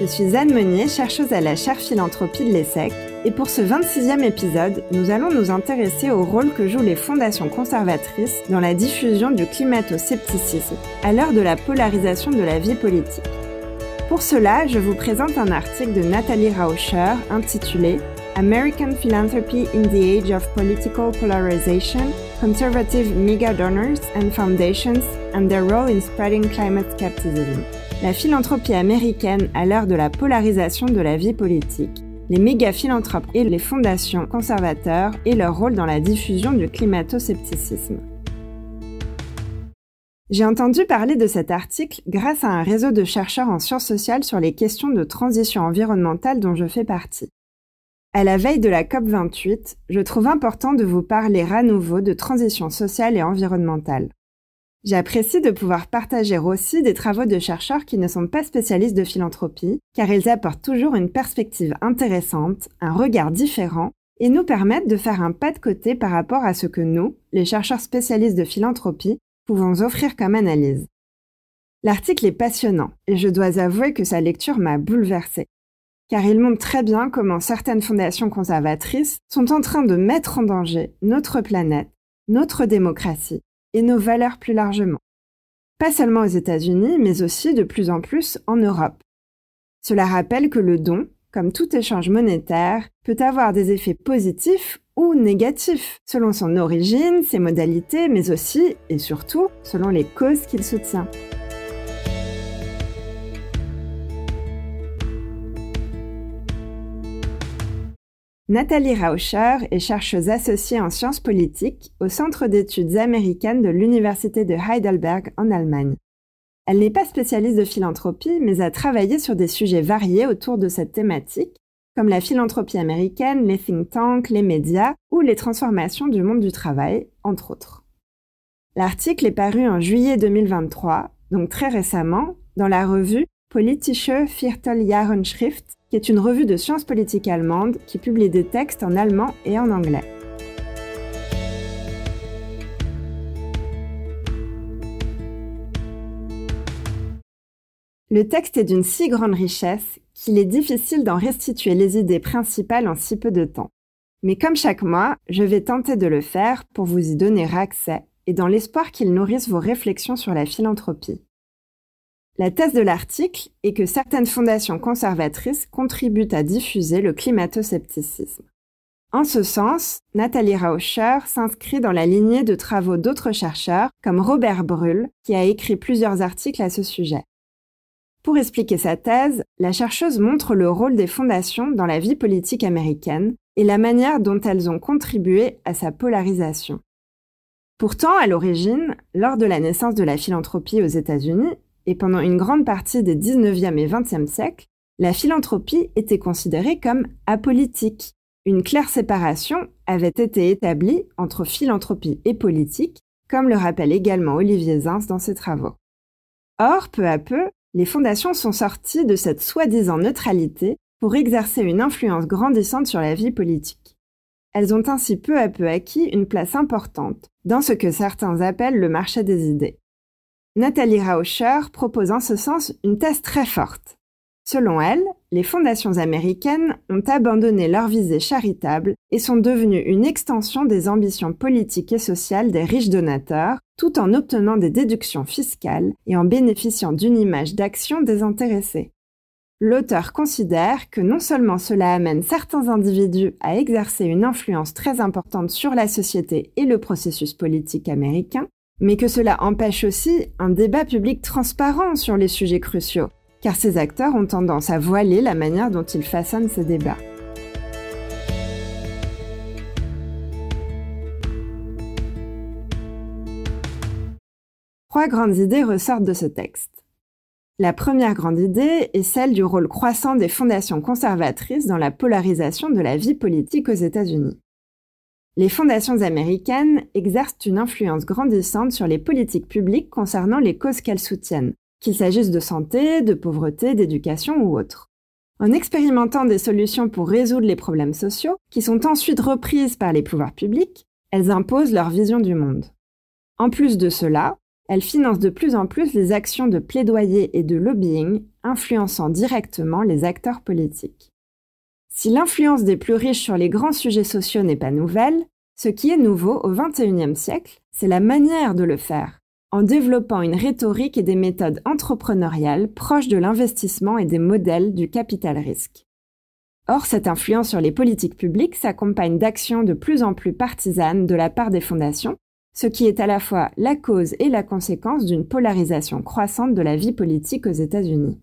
Je suis Anne Meunier, chercheuse à la chaire philanthropie de l'ESSEC, et pour ce 26e épisode, nous allons nous intéresser au rôle que jouent les fondations conservatrices dans la diffusion du climato-scepticisme à l'heure de la polarisation de la vie politique. Pour cela, je vous présente un article de Nathalie Rauscher intitulé American Philanthropy in the Age of Political Polarization, Conservative Mega Donors and Foundations and Their Role in Spreading Climate Skepticism la philanthropie américaine à l'heure de la polarisation de la vie politique, les méga-philanthropes et les fondations conservateurs et leur rôle dans la diffusion du climato-scepticisme. J'ai entendu parler de cet article grâce à un réseau de chercheurs en sciences sociales sur les questions de transition environnementale dont je fais partie. À la veille de la COP28, je trouve important de vous parler à nouveau de transition sociale et environnementale. J'apprécie de pouvoir partager aussi des travaux de chercheurs qui ne sont pas spécialistes de philanthropie, car ils apportent toujours une perspective intéressante, un regard différent, et nous permettent de faire un pas de côté par rapport à ce que nous, les chercheurs spécialistes de philanthropie, pouvons offrir comme analyse. L'article est passionnant, et je dois avouer que sa lecture m'a bouleversée, car il montre très bien comment certaines fondations conservatrices sont en train de mettre en danger notre planète, notre démocratie, et nos valeurs plus largement. Pas seulement aux États-Unis, mais aussi de plus en plus en Europe. Cela rappelle que le don, comme tout échange monétaire, peut avoir des effets positifs ou négatifs, selon son origine, ses modalités, mais aussi, et surtout, selon les causes qu'il soutient. Nathalie Rauscher est chercheuse associée en sciences politiques au Centre d'études américaines de l'Université de Heidelberg en Allemagne. Elle n'est pas spécialiste de philanthropie, mais a travaillé sur des sujets variés autour de cette thématique, comme la philanthropie américaine, les think tanks, les médias ou les transformations du monde du travail, entre autres. L'article est paru en juillet 2023, donc très récemment, dans la revue Politische Vierteljahrenschrift qui est une revue de sciences politiques allemande qui publie des textes en allemand et en anglais. Le texte est d'une si grande richesse qu'il est difficile d'en restituer les idées principales en si peu de temps. Mais comme chaque mois, je vais tenter de le faire pour vous y donner accès et dans l'espoir qu'il nourrisse vos réflexions sur la philanthropie. La thèse de l'article est que certaines fondations conservatrices contribuent à diffuser le climato-scepticisme. En ce sens, Nathalie Rauscher s'inscrit dans la lignée de travaux d'autres chercheurs comme Robert Brull, qui a écrit plusieurs articles à ce sujet. Pour expliquer sa thèse, la chercheuse montre le rôle des fondations dans la vie politique américaine et la manière dont elles ont contribué à sa polarisation. Pourtant, à l'origine, lors de la naissance de la philanthropie aux États-Unis, et pendant une grande partie des 19e et 20e siècles, la philanthropie était considérée comme apolitique. Une claire séparation avait été établie entre philanthropie et politique, comme le rappelle également Olivier Zins dans ses travaux. Or, peu à peu, les fondations sont sorties de cette soi-disant neutralité pour exercer une influence grandissante sur la vie politique. Elles ont ainsi peu à peu acquis une place importante dans ce que certains appellent le marché des idées. Nathalie Rauscher propose en ce sens une thèse très forte. Selon elle, les fondations américaines ont abandonné leur visée charitable et sont devenues une extension des ambitions politiques et sociales des riches donateurs, tout en obtenant des déductions fiscales et en bénéficiant d'une image d'action désintéressée. l'auteur considère que non seulement cela amène certains individus à exercer une influence très importante sur la société et le processus politique américain, mais que cela empêche aussi un débat public transparent sur les sujets cruciaux, car ces acteurs ont tendance à voiler la manière dont ils façonnent ces débats. Trois grandes idées ressortent de ce texte. La première grande idée est celle du rôle croissant des fondations conservatrices dans la polarisation de la vie politique aux États-Unis. Les fondations américaines exercent une influence grandissante sur les politiques publiques concernant les causes qu'elles soutiennent, qu'il s'agisse de santé, de pauvreté, d'éducation ou autres. En expérimentant des solutions pour résoudre les problèmes sociaux, qui sont ensuite reprises par les pouvoirs publics, elles imposent leur vision du monde. En plus de cela, elle finance de plus en plus les actions de plaidoyer et de lobbying, influençant directement les acteurs politiques. Si l'influence des plus riches sur les grands sujets sociaux n'est pas nouvelle, ce qui est nouveau au XXIe siècle, c'est la manière de le faire, en développant une rhétorique et des méthodes entrepreneuriales proches de l'investissement et des modèles du capital risque. Or, cette influence sur les politiques publiques s'accompagne d'actions de plus en plus partisanes de la part des fondations ce qui est à la fois la cause et la conséquence d'une polarisation croissante de la vie politique aux États-Unis.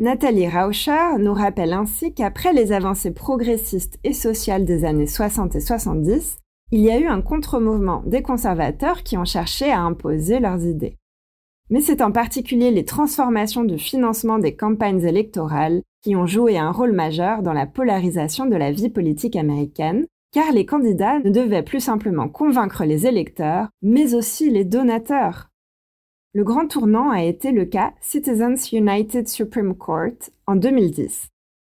Nathalie Rauscher nous rappelle ainsi qu'après les avancées progressistes et sociales des années 60 et 70, il y a eu un contre-mouvement des conservateurs qui ont cherché à imposer leurs idées. Mais c'est en particulier les transformations du financement des campagnes électorales qui ont joué un rôle majeur dans la polarisation de la vie politique américaine, car les candidats ne devaient plus simplement convaincre les électeurs, mais aussi les donateurs. Le grand tournant a été le cas Citizens United Supreme Court en 2010.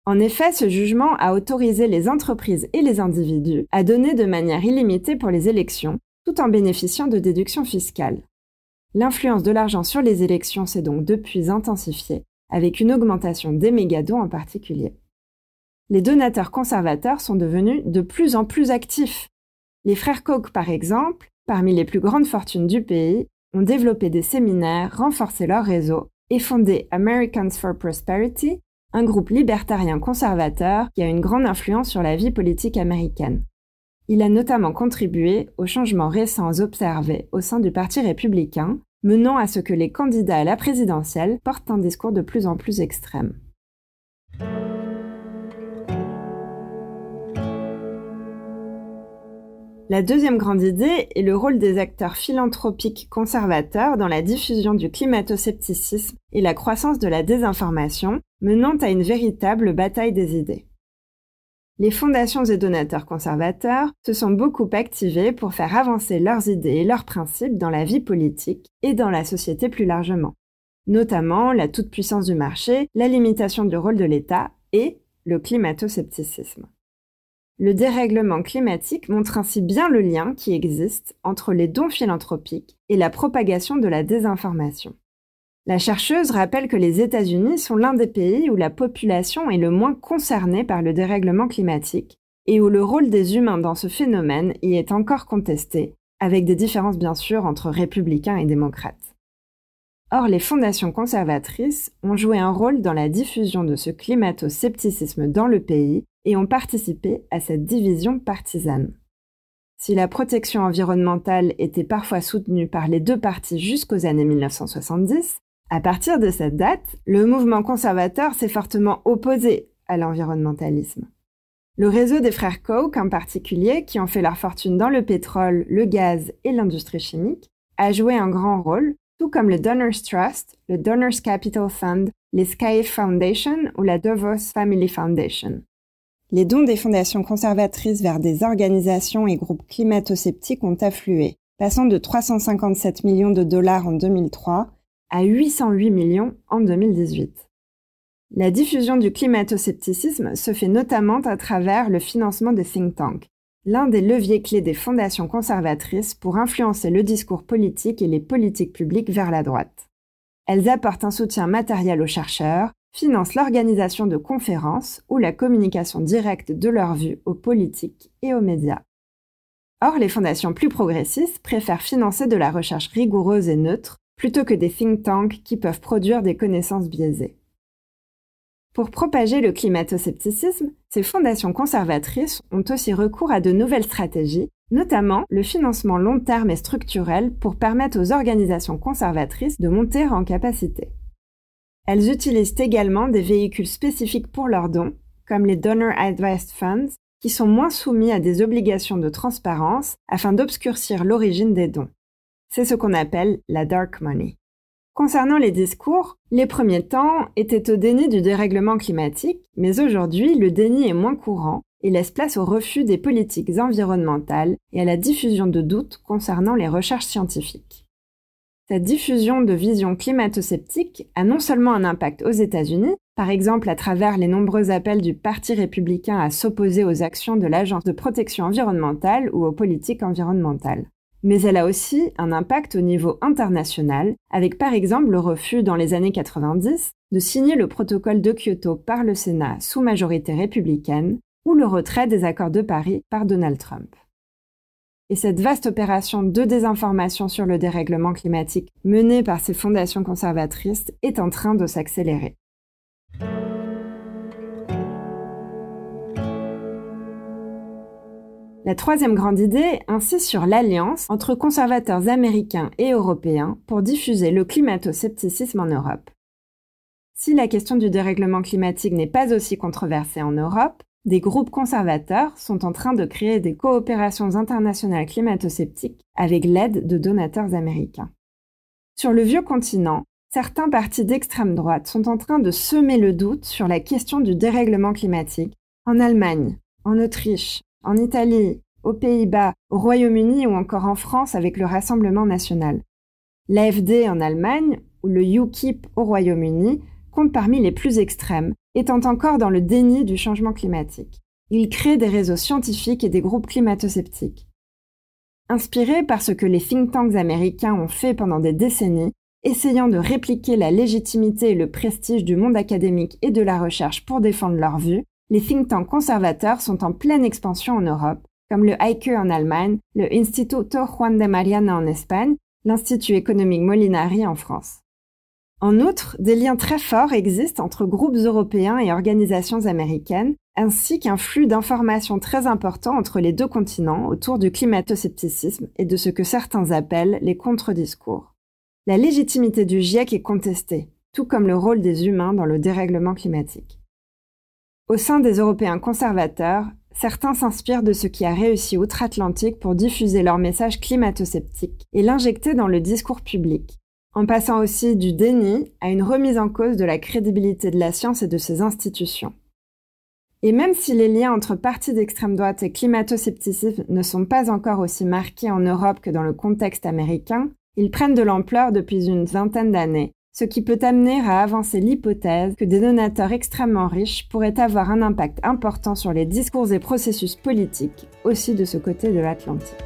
En effet, ce jugement a autorisé les entreprises et les individus à donner de manière illimitée pour les élections, tout en bénéficiant de déductions fiscales. L'influence de l'argent sur les élections s'est donc depuis intensifiée, avec une augmentation des mégadons en particulier les donateurs conservateurs sont devenus de plus en plus actifs. Les frères Koch, par exemple, parmi les plus grandes fortunes du pays, ont développé des séminaires, renforcé leur réseau et fondé Americans for Prosperity, un groupe libertarien conservateur qui a une grande influence sur la vie politique américaine. Il a notamment contribué aux changements récents observés au sein du Parti républicain, menant à ce que les candidats à la présidentielle portent un discours de plus en plus extrême. La deuxième grande idée est le rôle des acteurs philanthropiques conservateurs dans la diffusion du climato-scepticisme et la croissance de la désinformation, menant à une véritable bataille des idées. Les fondations et donateurs conservateurs se sont beaucoup activés pour faire avancer leurs idées et leurs principes dans la vie politique et dans la société plus largement, notamment la toute-puissance du marché, la limitation du rôle de l'État et le climato-scepticisme. Le dérèglement climatique montre ainsi bien le lien qui existe entre les dons philanthropiques et la propagation de la désinformation. La chercheuse rappelle que les États-Unis sont l'un des pays où la population est le moins concernée par le dérèglement climatique et où le rôle des humains dans ce phénomène y est encore contesté, avec des différences bien sûr entre républicains et démocrates. Or, les fondations conservatrices ont joué un rôle dans la diffusion de ce climato-scepticisme dans le pays et ont participé à cette division partisane. Si la protection environnementale était parfois soutenue par les deux partis jusqu'aux années 1970, à partir de cette date, le mouvement conservateur s'est fortement opposé à l'environnementalisme. Le réseau des frères Koch en particulier, qui ont fait leur fortune dans le pétrole, le gaz et l'industrie chimique, a joué un grand rôle, tout comme le Donors Trust, le Donors Capital Fund, les Sky Foundation ou la Davos Family Foundation. Les dons des fondations conservatrices vers des organisations et groupes climato-sceptiques ont afflué, passant de 357 millions de dollars en 2003 à 808 millions en 2018. La diffusion du climato-scepticisme se fait notamment à travers le financement des think tanks, l'un des leviers clés des fondations conservatrices pour influencer le discours politique et les politiques publiques vers la droite. Elles apportent un soutien matériel aux chercheurs, financent l'organisation de conférences ou la communication directe de leurs vues aux politiques et aux médias. Or, les fondations plus progressistes préfèrent financer de la recherche rigoureuse et neutre plutôt que des think tanks qui peuvent produire des connaissances biaisées. Pour propager le climato-scepticisme, ces fondations conservatrices ont aussi recours à de nouvelles stratégies, notamment le financement long terme et structurel pour permettre aux organisations conservatrices de monter en capacité. Elles utilisent également des véhicules spécifiques pour leurs dons, comme les Donor Advised Funds, qui sont moins soumis à des obligations de transparence afin d'obscurcir l'origine des dons. C'est ce qu'on appelle la dark money. Concernant les discours, les premiers temps étaient au déni du dérèglement climatique, mais aujourd'hui le déni est moins courant et laisse place au refus des politiques environnementales et à la diffusion de doutes concernant les recherches scientifiques. Cette diffusion de visions climato-sceptiques a non seulement un impact aux États-Unis, par exemple à travers les nombreux appels du Parti républicain à s'opposer aux actions de l'Agence de protection environnementale ou aux politiques environnementales, mais elle a aussi un impact au niveau international, avec par exemple le refus dans les années 90 de signer le protocole de Kyoto par le Sénat sous majorité républicaine ou le retrait des accords de Paris par Donald Trump. Et cette vaste opération de désinformation sur le dérèglement climatique menée par ces fondations conservatrices est en train de s'accélérer. La troisième grande idée insiste sur l'alliance entre conservateurs américains et européens pour diffuser le climato-scepticisme en Europe. Si la question du dérèglement climatique n'est pas aussi controversée en Europe, des groupes conservateurs sont en train de créer des coopérations internationales climato-sceptiques avec l'aide de donateurs américains. Sur le vieux continent, certains partis d'extrême droite sont en train de semer le doute sur la question du dérèglement climatique en Allemagne, en Autriche, en Italie, aux Pays-Bas, au Royaume-Uni ou encore en France avec le Rassemblement national. L'AFD en Allemagne ou le UKIP au Royaume-Uni comptent parmi les plus extrêmes, étant encore dans le déni du changement climatique. Ils créent des réseaux scientifiques et des groupes climato-sceptiques. Inspirés par ce que les think tanks américains ont fait pendant des décennies, essayant de répliquer la légitimité et le prestige du monde académique et de la recherche pour défendre leurs vues, les think tanks conservateurs sont en pleine expansion en Europe, comme le Heike en Allemagne, le Instituto Juan de Mariana en Espagne, l'Institut économique Molinari en France. En outre, des liens très forts existent entre groupes européens et organisations américaines, ainsi qu'un flux d'informations très important entre les deux continents autour du climato-scepticisme et de ce que certains appellent les contre-discours. La légitimité du GIEC est contestée, tout comme le rôle des humains dans le dérèglement climatique. Au sein des Européens conservateurs, certains s'inspirent de ce qui a réussi outre-Atlantique pour diffuser leur message climato-sceptique et l'injecter dans le discours public, en passant aussi du déni à une remise en cause de la crédibilité de la science et de ses institutions. Et même si les liens entre partis d'extrême droite et climato-scepticisme ne sont pas encore aussi marqués en Europe que dans le contexte américain, ils prennent de l'ampleur depuis une vingtaine d'années ce qui peut amener à avancer l'hypothèse que des donateurs extrêmement riches pourraient avoir un impact important sur les discours et processus politiques aussi de ce côté de l'Atlantique.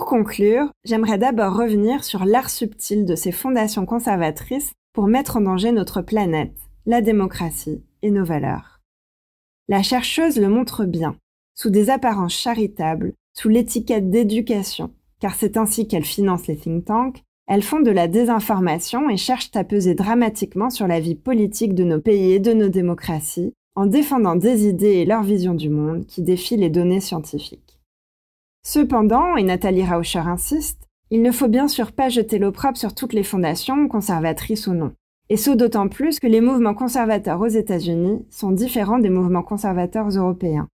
Pour conclure, j'aimerais d'abord revenir sur l'art subtil de ces fondations conservatrices pour mettre en danger notre planète, la démocratie et nos valeurs. La chercheuse le montre bien sous des apparences charitables, sous l'étiquette d'éducation, car c'est ainsi qu'elles financent les think tanks, elles font de la désinformation et cherchent à peser dramatiquement sur la vie politique de nos pays et de nos démocraties, en défendant des idées et leur vision du monde qui défient les données scientifiques. Cependant, et Nathalie Rauscher insiste, il ne faut bien sûr pas jeter l'opprobre sur toutes les fondations, conservatrices ou non. Et ce d'autant plus que les mouvements conservateurs aux États-Unis sont différents des mouvements conservateurs européens.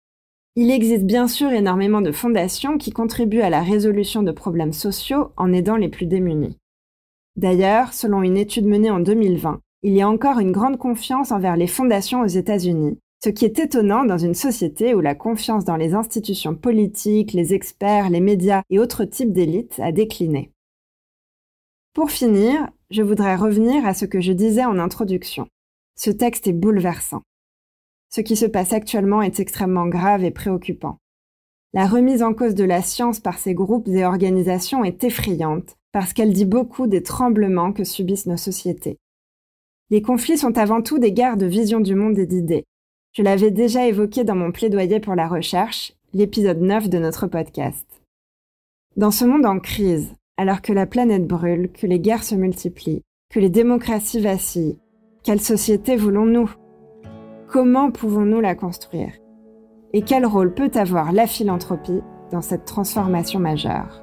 Il existe bien sûr énormément de fondations qui contribuent à la résolution de problèmes sociaux en aidant les plus démunis. D'ailleurs, selon une étude menée en 2020, il y a encore une grande confiance envers les fondations aux États-Unis, ce qui est étonnant dans une société où la confiance dans les institutions politiques, les experts, les médias et autres types d'élites a décliné. Pour finir, je voudrais revenir à ce que je disais en introduction. Ce texte est bouleversant. Ce qui se passe actuellement est extrêmement grave et préoccupant. La remise en cause de la science par ces groupes et organisations est effrayante parce qu'elle dit beaucoup des tremblements que subissent nos sociétés. Les conflits sont avant tout des guerres de vision du monde et d'idées. Je l'avais déjà évoqué dans mon plaidoyer pour la recherche, l'épisode 9 de notre podcast. Dans ce monde en crise, alors que la planète brûle, que les guerres se multiplient, que les démocraties vacillent, quelle société voulons-nous? Comment pouvons-nous la construire? Et quel rôle peut avoir la philanthropie dans cette transformation majeure?